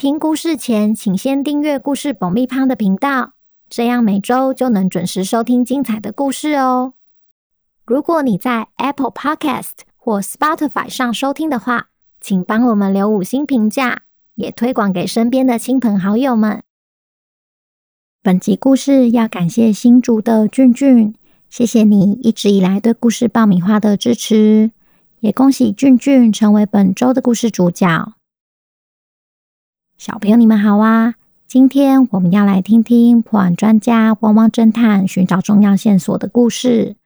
听故事前，请先订阅故事爆米花的频道，这样每周就能准时收听精彩的故事哦。如果你在 Apple Podcast 或 Spotify 上收听的话，请帮我们留五星评价，也推广给身边的亲朋好友们。本集故事要感谢新竹的俊俊，谢谢你一直以来对故事爆米花的支持，也恭喜俊俊成为本周的故事主角。小朋友，你们好啊！今天我们要来听听破案专家汪汪侦探寻找重要线索的故事。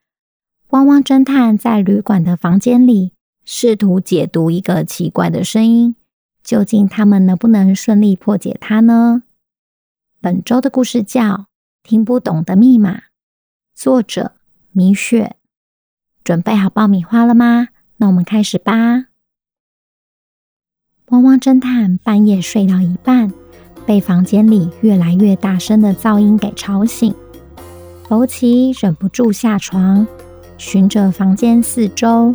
汪汪侦探在旅馆的房间里，试图解读一个奇怪的声音，究竟他们能不能顺利破解它呢？本周的故事叫《听不懂的密码》，作者米雪。准备好爆米花了吗？那我们开始吧。汪汪侦探半夜睡到一半，被房间里越来越大声的噪音给吵醒。福奇忍不住下床，循着房间四周，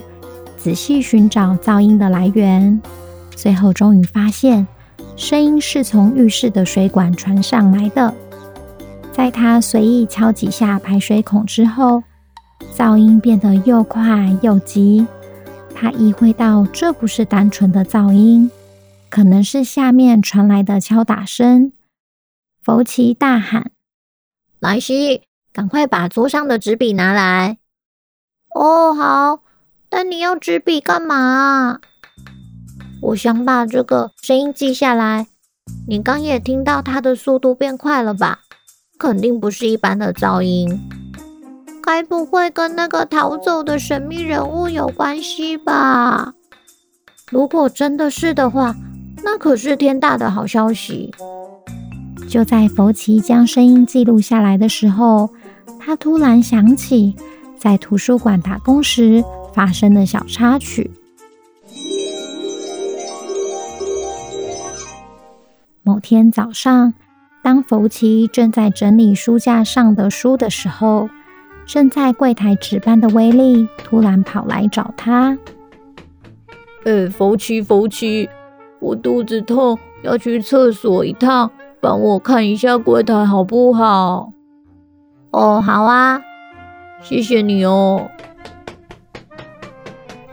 仔细寻找噪音的来源。最后终于发现，声音是从浴室的水管传上来的。在他随意敲几下排水孔之后，噪音变得又快又急。他意会到，这不是单纯的噪音。可能是下面传来的敲打声。福奇大喊：“莱西，赶快把桌上的纸笔拿来！”“哦，好。”“但你要纸笔干嘛？”“我想把这个声音记下来。”“你刚也听到它的速度变快了吧？肯定不是一般的噪音。该不会跟那个逃走的神秘人物有关系吧？如果真的是的话，那可是天大的好消息！就在福奇将声音记录下来的时候，他突然想起在图书馆打工时发生的小插曲。某天早上，当福奇正在整理书架上的书的时候，正在柜台值班的威利突然跑来找他。呃，福奇，福奇。我肚子痛，要去厕所一趟，帮我看一下柜台好不好？哦，好啊，谢谢你哦。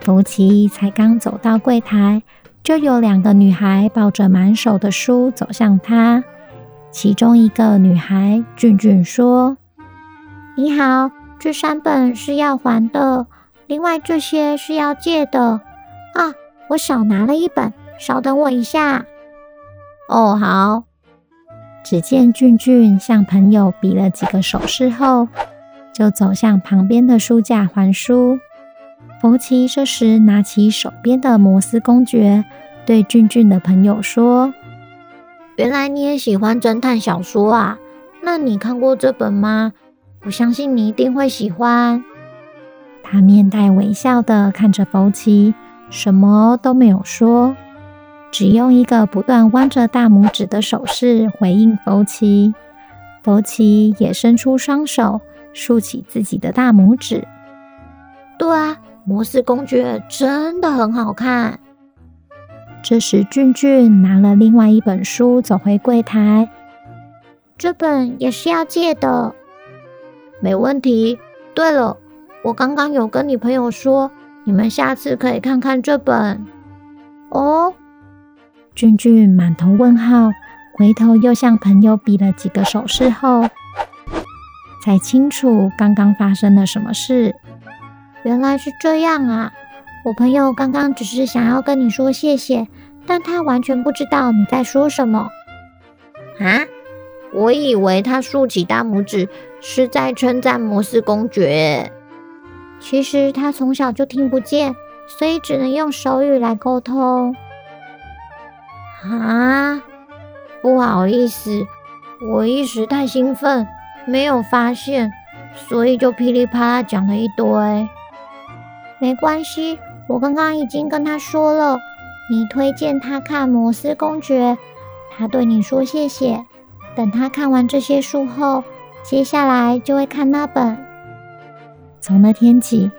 福奇才刚走到柜台，就有两个女孩抱着满手的书走向他。其中一个女孩俊俊说：“你好，这三本是要还的，另外这些是要借的。啊，我少拿了一本。”稍等我一下。哦，好。只见俊俊向朋友比了几个手势后，就走向旁边的书架还书。福奇这时拿起手边的摩斯公爵，对俊俊的朋友说：“原来你也喜欢侦探小说啊？那你看过这本吗？我相信你一定会喜欢。”他面带微笑的看着福奇，什么都没有说。只用一个不断弯着大拇指的手势回应福奇，福奇也伸出双手竖起自己的大拇指。对啊，摩斯公爵真的很好看。这时，俊俊拿了另外一本书走回柜台，这本也是要借的。没问题。对了，我刚刚有跟你朋友说，你们下次可以看看这本。哦。俊俊满头问号，回头又向朋友比了几个手势后，才清楚刚刚发生了什么事。原来是这样啊！我朋友刚刚只是想要跟你说谢谢，但他完全不知道你在说什么。啊？我以为他竖起大拇指是在称赞摩斯公爵。其实他从小就听不见，所以只能用手语来沟通。啊，不好意思，我一时太兴奋，没有发现，所以就噼里啪啦讲了一堆。没关系，我刚刚已经跟他说了，你推荐他看《摩斯公爵》，他对你说谢谢。等他看完这些书后，接下来就会看那本。从那天起，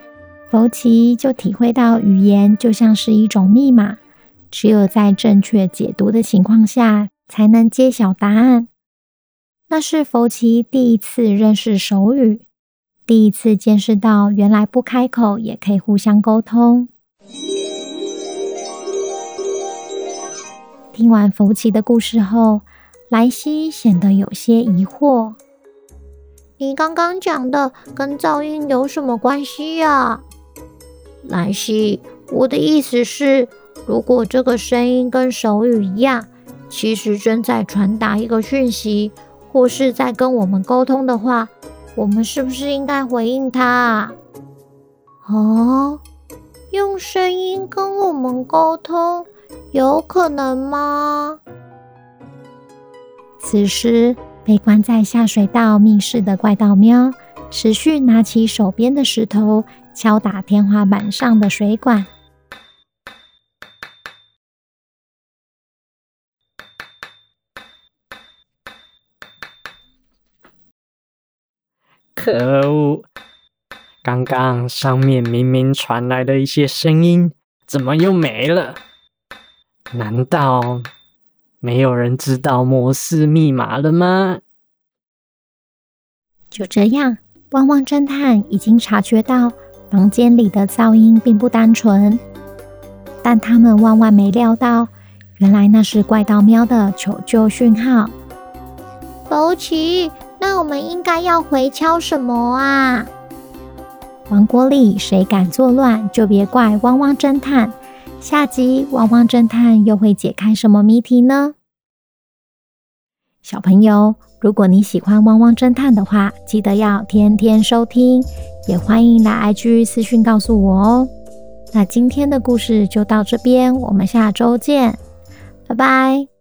福奇就体会到语言就像是一种密码，只有在正确解读的情况下，才能揭晓答案。那是弗奇第一次认识手语，第一次见识到原来不开口也可以互相沟通。听完弗奇的故事后，莱西显得有些疑惑：“你刚刚讲的跟噪音有什么关系呀？”莱西，我的意思是，如果这个声音跟手语一样，其实正在传达一个讯息。或是在跟我们沟通的话，我们是不是应该回应他啊？哦，用声音跟我们沟通，有可能吗？此时，被关在下水道密室的怪盗喵，持续拿起手边的石头，敲打天花板上的水管。可恶！刚刚上面明明传来的一些声音，怎么又没了？难道没有人知道摩斯密码了吗？就这样，汪汪侦探已经察觉到房间里的噪音并不单纯，但他们万万没料到，原来那是怪盗喵的求救讯号。福奇。那我们应该要回敲什么啊？王国里谁敢作乱，就别怪汪汪侦探。下集汪汪侦探又会解开什么谜题呢？小朋友，如果你喜欢汪汪侦探的话，记得要天天收听，也欢迎来 IG 私讯告诉我哦。那今天的故事就到这边，我们下周见，拜拜。